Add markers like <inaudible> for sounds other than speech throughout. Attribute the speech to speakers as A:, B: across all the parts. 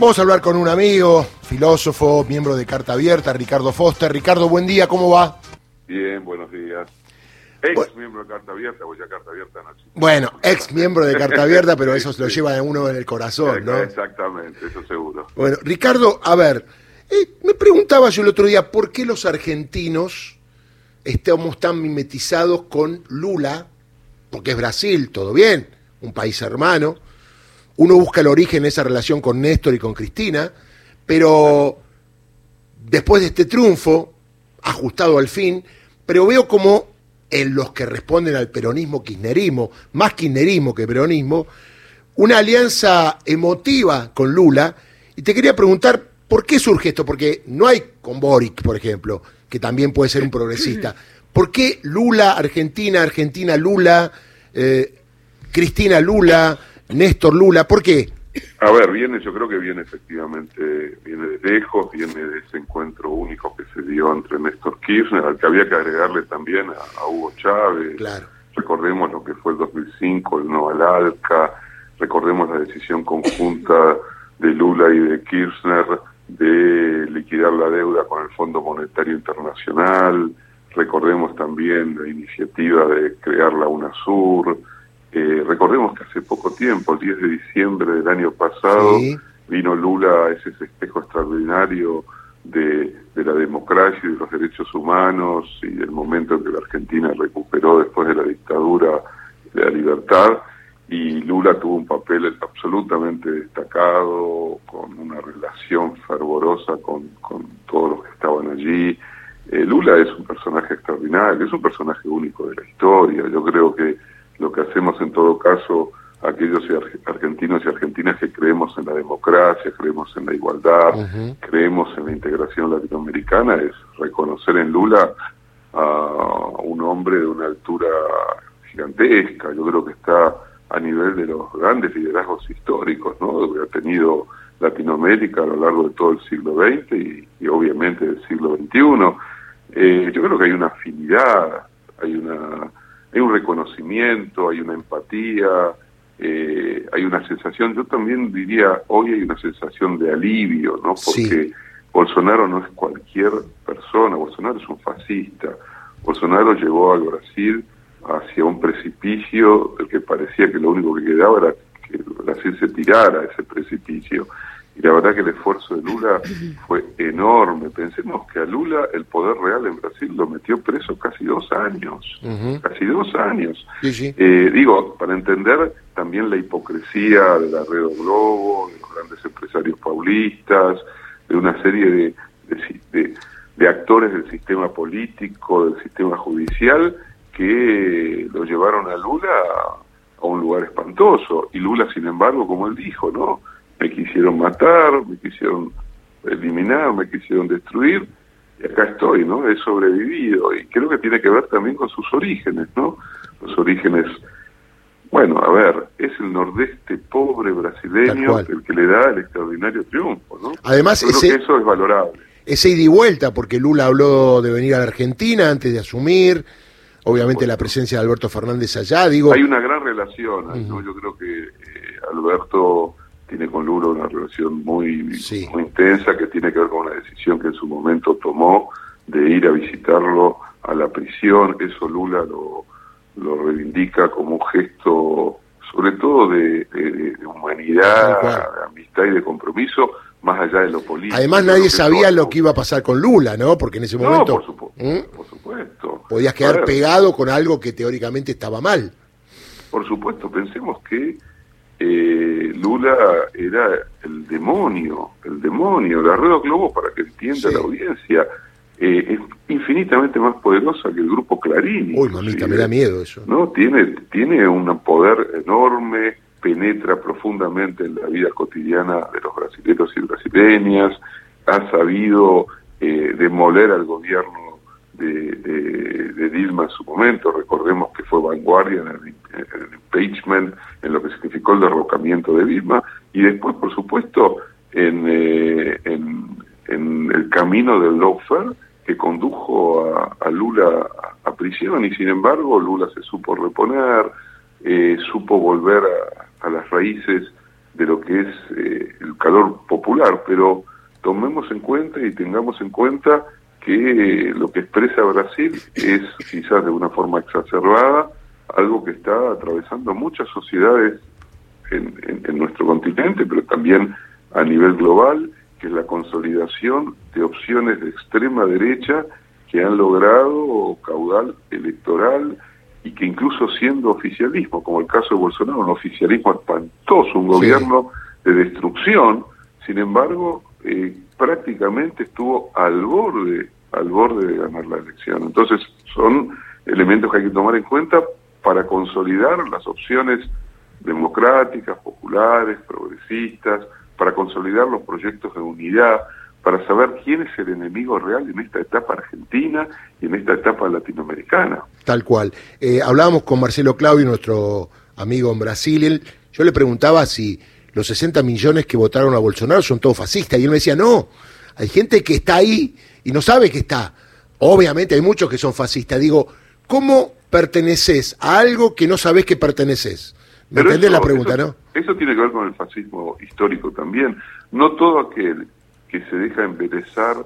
A: Vamos a hablar con un amigo, filósofo, miembro de Carta Abierta, Ricardo Foster. Ricardo, buen día, ¿cómo va?
B: Bien, buenos días. Ex miembro de Carta Abierta, voy a Carta Abierta no
A: Bueno, ex miembro de Carta Abierta, pero eso lo lleva uno en el corazón, ¿no?
B: Exactamente, eso seguro.
A: Bueno, Ricardo, a ver, eh, me preguntaba yo el otro día, ¿por qué los argentinos estamos tan mimetizados con Lula? Porque es Brasil, todo bien, un país hermano. Uno busca el origen de esa relación con Néstor y con Cristina, pero después de este triunfo, ajustado al fin, pero veo como en los que responden al peronismo kirchnerismo, más kirchnerismo que peronismo, una alianza emotiva con Lula. Y te quería preguntar, ¿por qué surge esto? Porque no hay con Boric, por ejemplo, que también puede ser un progresista. ¿Por qué Lula, Argentina, Argentina, Lula, eh, Cristina Lula, Néstor Lula? ¿Por qué?
B: A ver, viene, yo creo que viene efectivamente, viene de lejos, viene de ese encuentro único que se dio entre Néstor Kirchner, al que había que agregarle también a, Hugo Chávez.
A: Claro.
B: Recordemos lo que fue el 2005, el no al ALCA, recordemos la decisión conjunta de Lula y de Kirchner de liquidar la deuda con el Fondo Monetario Internacional, recordemos también la iniciativa de crear la UNASUR, eh, recordemos que hace poco tiempo, el 10 de diciembre del año pasado, vino Lula a ese espejo extraordinario de, la democracia y de los derechos humanos y del momento en que la Argentina recuperó después de la dictadura de la libertad y Lula tuvo un papel absolutamente destacado, con una relación fervorosa con, todos los que estaban allí. Eh, Lula es un personaje extraordinario, es un personaje único de la historia. Yo creo que lo que hacemos en todo caso aquellos argentinos y argentinas que creemos en la democracia, creemos en la igualdad, creemos en la integración latinoamericana, es reconocer en Lula a un hombre de una altura gigantesca. Yo creo que está a nivel de los grandes liderazgos históricos, ¿no? Que ha tenido Latinoamérica a lo largo de todo el siglo XX y, obviamente del siglo XXI. Eh, yo creo que hay una afinidad, hay una hay un reconocimiento, hay una empatía, eh, hay una sensación, yo también diría, hoy hay una sensación de alivio, ¿no? Porque Bolsonaro no es cualquier persona, Bolsonaro es un fascista. Bolsonaro llevó al Brasil hacia un precipicio del que parecía que lo único que quedaba era que Brasil se tirara a ese precipicio. Y la verdad que el esfuerzo de Lula <laughs> fue enorme. Pensemos que a Lula el poder real en Brasil lo metió preso casi dos años. Casi dos años. Eh, digo, para entender también la hipocresía de la Red Globo, de los grandes empresarios paulistas, de una serie de, de actores del sistema político, del sistema judicial, que lo llevaron a Lula a un lugar espantoso. Y Lula, sin embargo, como él dijo, ¿no? Me quisieron matar, me quisieron eliminar, me quisieron destruir, y acá estoy, ¿no? He sobrevivido, y creo que tiene que ver también con sus orígenes, ¿no? Los orígenes, bueno, a ver, es el nordeste pobre brasileño el que le da el extraordinario triunfo, ¿no?
A: Además,
B: ese, eso es valorable.
A: Ese ida y vuelta, porque Lula habló de venir a la Argentina antes de asumir, obviamente la presencia de Alberto Fernández allá, digo...
B: Hay una gran relación, ¿no? Yo creo que eh, Alberto tiene con Lula una relación muy, muy intensa que tiene que ver con una decisión que en su momento tomó de ir a visitarlo a la prisión. Eso Lula lo, lo reivindica como un gesto, sobre todo de, humanidad, de amistad y de compromiso, más allá de lo político.
A: Además, nadie sabía lo que iba a pasar con Lula, ¿no? Porque en ese momento.
B: ¿Mm? por, supuesto.
A: Podías quedar pegado con algo que teóricamente estaba mal.
B: Por supuesto, pensemos que eh, Lula era el demonio, el demonio. La Rueda Globo, para que entienda la audiencia, eh, es infinitamente más poderosa que el grupo Clarín.
A: Uy, mamita, me da miedo eso.
B: ¿no? Tiene, tiene un poder enorme, penetra profundamente en la vida cotidiana de los brasileños y brasileñas, ha sabido eh, demoler al gobierno de, Dilma en su momento. Recordemos que fue vanguardia en el, impeachment, en lo que significó el derrocamiento de Dilma, y después, por supuesto, en, eh, en, el camino del lawfare que condujo a, Lula a, prisión, y sin embargo Lula se supo reponer, eh, supo volver a, las raíces de lo que es eh, el calor popular, pero tomemos en cuenta y tengamos en cuenta que lo que expresa Brasil es quizás de una forma exacerbada algo que está atravesando muchas sociedades en, en, nuestro continente, pero también a nivel global, que es la consolidación de opciones de extrema derecha que han logrado caudal electoral y que incluso siendo oficialismo, como el caso de Bolsonaro, un oficialismo espantoso, un gobierno de destrucción, sin embargo, eh, prácticamente estuvo al borde, al borde de ganar la elección. Entonces, son elementos que hay que tomar en cuenta para consolidar las opciones democráticas, populares, progresistas, para consolidar los proyectos de unidad, para saber quién es el enemigo real en esta etapa argentina y en esta etapa latinoamericana.
A: Tal cual. Eh, hablábamos con Marcelo Claudio, nuestro amigo en Brasil. Yo le preguntaba si los 60 millones que votaron a Bolsonaro son todos fascistas. Y él me decía, no, hay gente que está ahí y no sabe que está. Obviamente hay muchos que son fascistas. Digo, ¿cómo perteneces a algo que no sabes que perteneces? ¿Me entendés la pregunta,
B: eso,
A: no?
B: Eso tiene que ver con el fascismo histórico también. No todo aquel que se deja enderezar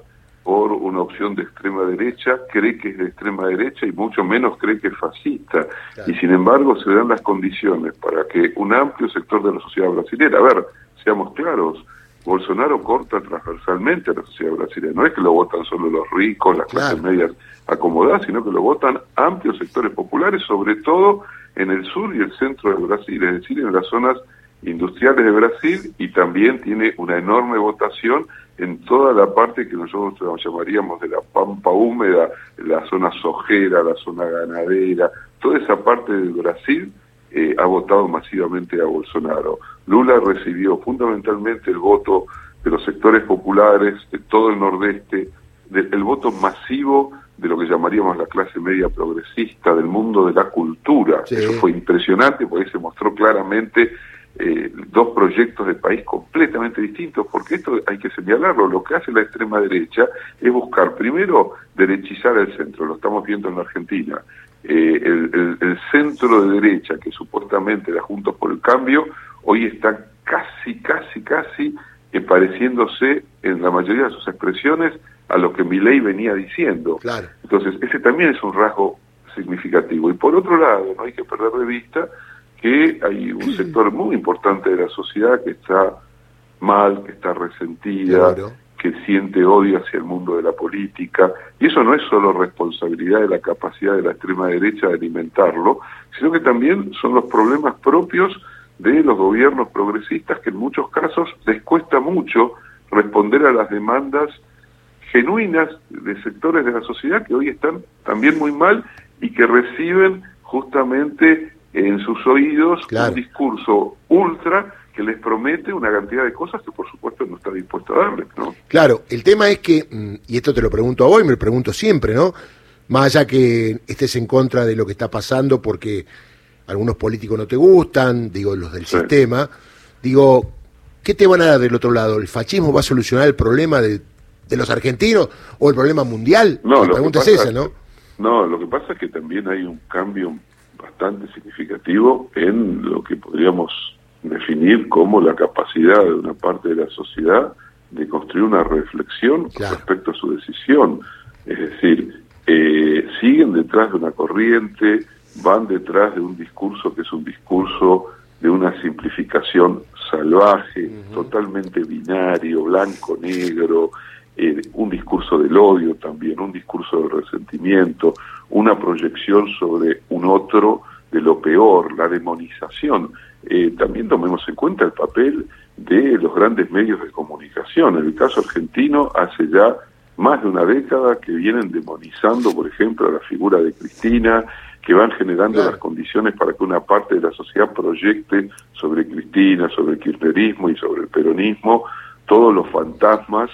B: por una opción de extrema derecha cree que es de extrema derecha y mucho menos cree que es fascista. Y sin embargo se dan las condiciones para que un amplio sector de la sociedad brasileña, a ver, seamos claros, Bolsonaro corta transversalmente a la sociedad brasileña. No es que lo votan solo los ricos, las clases medias acomodadas, sino que lo votan amplios sectores populares, sobre todo en el sur y el centro de Brasil, es decir, en las zonas industriales de Brasil y también tiene una enorme votación en toda la parte que nosotros llamaríamos de la pampa húmeda, la zona sojera, la zona ganadera, toda esa parte de Brasil eh, ha votado masivamente a Bolsonaro. Lula recibió fundamentalmente el voto de los sectores populares, de todo el nordeste, el voto masivo de lo que llamaríamos la clase media progresista, del mundo de la cultura. Eso fue impresionante porque se mostró claramente eh, dos proyectos de país completamente distintos, porque esto hay que señalarlo, lo que hace la extrema derecha es buscar primero derechizar el centro, lo estamos viendo en la Argentina, eh, el, centro de derecha que supuestamente era Juntos por el Cambio, hoy está casi, casi, casi eh, pareciéndose en la mayoría de sus expresiones a lo que Milei venía diciendo. Entonces, ese también es un rasgo significativo. Y por otro lado, no hay que perder de vista que hay un sector muy importante de la sociedad que está mal, que está resentida, que siente odio hacia el mundo de la política, y eso no es solo responsabilidad de la capacidad de la extrema derecha de alimentarlo, sino que también son los problemas propios de los gobiernos progresistas que en muchos casos les cuesta mucho responder a las demandas genuinas de sectores de la sociedad que hoy están también muy mal y que reciben justamente en sus oídos un discurso ultra que les promete una cantidad de cosas que por supuesto no está dispuesto a darles, ¿no?
A: Claro, el tema es que, mm, y esto te lo pregunto a vos y me lo pregunto siempre, ¿no? Más allá que estés en contra de lo que está pasando porque algunos políticos no te gustan, digo, los del sistema, digo, ¿qué te van a dar del otro lado? ¿El fascismo va a solucionar el problema de, de los argentinos o el problema mundial?
B: No, la pregunta es esa, ¿no? No, lo que pasa es que también hay un cambio bastante significativo en lo que podríamos definir como la capacidad de una parte de la sociedad de construir una reflexión con respecto a su decisión. Es decir, eh, siguen detrás de una corriente, van detrás de un discurso que es un discurso de una simplificación salvaje, totalmente binario, blanco-negro, eh, un discurso del odio también, un discurso del resentimiento, una proyección sobre un otro de lo peor, la demonización. Eh, también tomemos en cuenta el papel de los grandes medios de comunicación. En el caso argentino, hace ya más de una década que vienen demonizando, por ejemplo, a la figura de Cristina, que van generando las condiciones para que una parte de la sociedad proyecte sobre Cristina, sobre el kirchnerismo y sobre el peronismo todos los fantasmas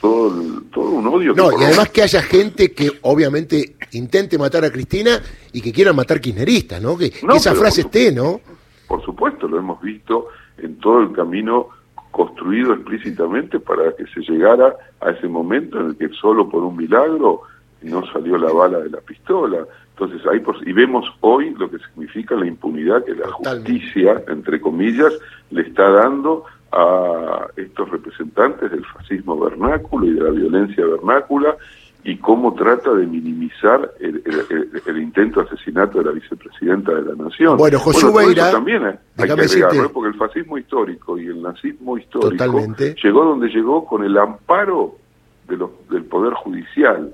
B: todo, todo un odio.
A: No, y además que haya gente que obviamente intente matar a Cristina y que quiera matar kirchneristas, ¿no? Que, esa frase esté, ¿no?
B: Por supuesto, lo hemos visto en todo el camino construido explícitamente para que se llegara a ese momento en el que solo por un milagro no salió la bala de la pistola. Entonces, ahí y vemos hoy lo que significa la impunidad que la justicia, entre comillas, le está dando a estos representantes del fascismo vernáculo y de la violencia vernácula y cómo trata de minimizar el, intento de asesinato de la vicepresidenta de la Nación.
A: Bueno, José bueno,
B: también hay que agregarlo, porque el fascismo histórico y el nazismo histórico llegó donde llegó con el amparo de los, del Poder Judicial.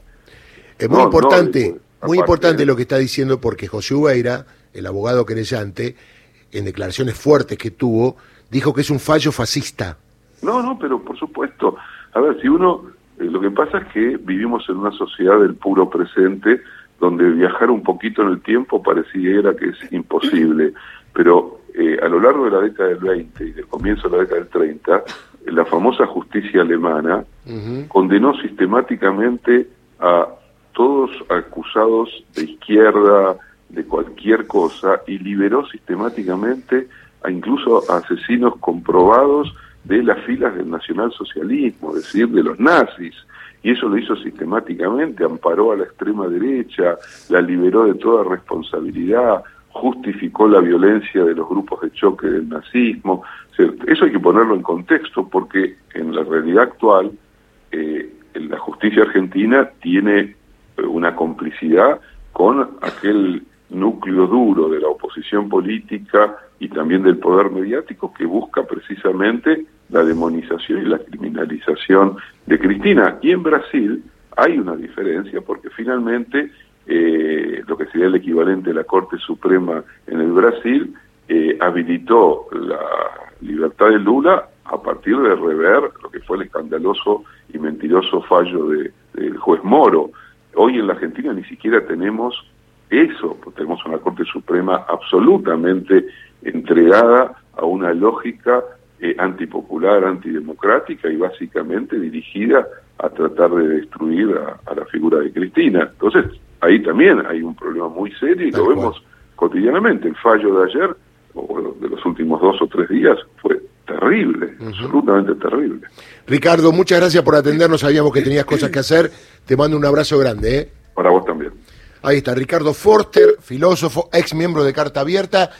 A: Es muy importante, muy importante lo que está diciendo porque José Ubeira, el abogado querellante, en declaraciones fuertes que tuvo, dijo que es un fallo fascista.
B: No, no, pero por supuesto. A ver, si uno eh, lo que pasa es que vivimos en una sociedad del puro presente donde viajar un poquito en el tiempo pareciera que es imposible, pero eh, a lo largo de la década del 20 y del comienzo de la década del 30, la famosa justicia alemana condenó sistemáticamente a todos acusados de izquierda, de cualquier cosa, y liberó sistemáticamente a incluso a asesinos comprobados de las filas del nacionalsocialismo, es decir, de los nazis. Y eso lo hizo sistemáticamente, amparó a la extrema derecha, la liberó de toda responsabilidad, justificó la violencia de los grupos de choque del nazismo. Eso hay que ponerlo en contexto porque en la realidad actual eh, la justicia argentina tiene una complicidad con aquel núcleo duro de la oposición política y también del poder mediático que busca precisamente la demonización y la criminalización de Cristina. Y en Brasil hay una diferencia porque finalmente eh, lo que sería el equivalente de la Corte Suprema en el Brasil eh, habilitó la libertad de Lula a partir de rever lo que fue el escandaloso y mentiroso fallo del juez Moro. Hoy en la Argentina ni siquiera tenemos eso, pues tenemos una Corte Suprema absolutamente entregada a una lógica eh, antipopular, antidemocrática y básicamente dirigida a tratar de destruir a, la figura de Cristina. Entonces, ahí también hay un problema muy serio y lo vemos cotidianamente. El fallo de ayer, o de los últimos dos o tres días, fue terrible, absolutamente terrible.
A: Ricardo, muchas gracias por atendernos, sabíamos que tenías cosas que hacer. Te mando un abrazo grande. ¿eh?
B: Para vos también.
A: Ahí está, Ricardo Forster, filósofo, ex miembro de Carta Abierta.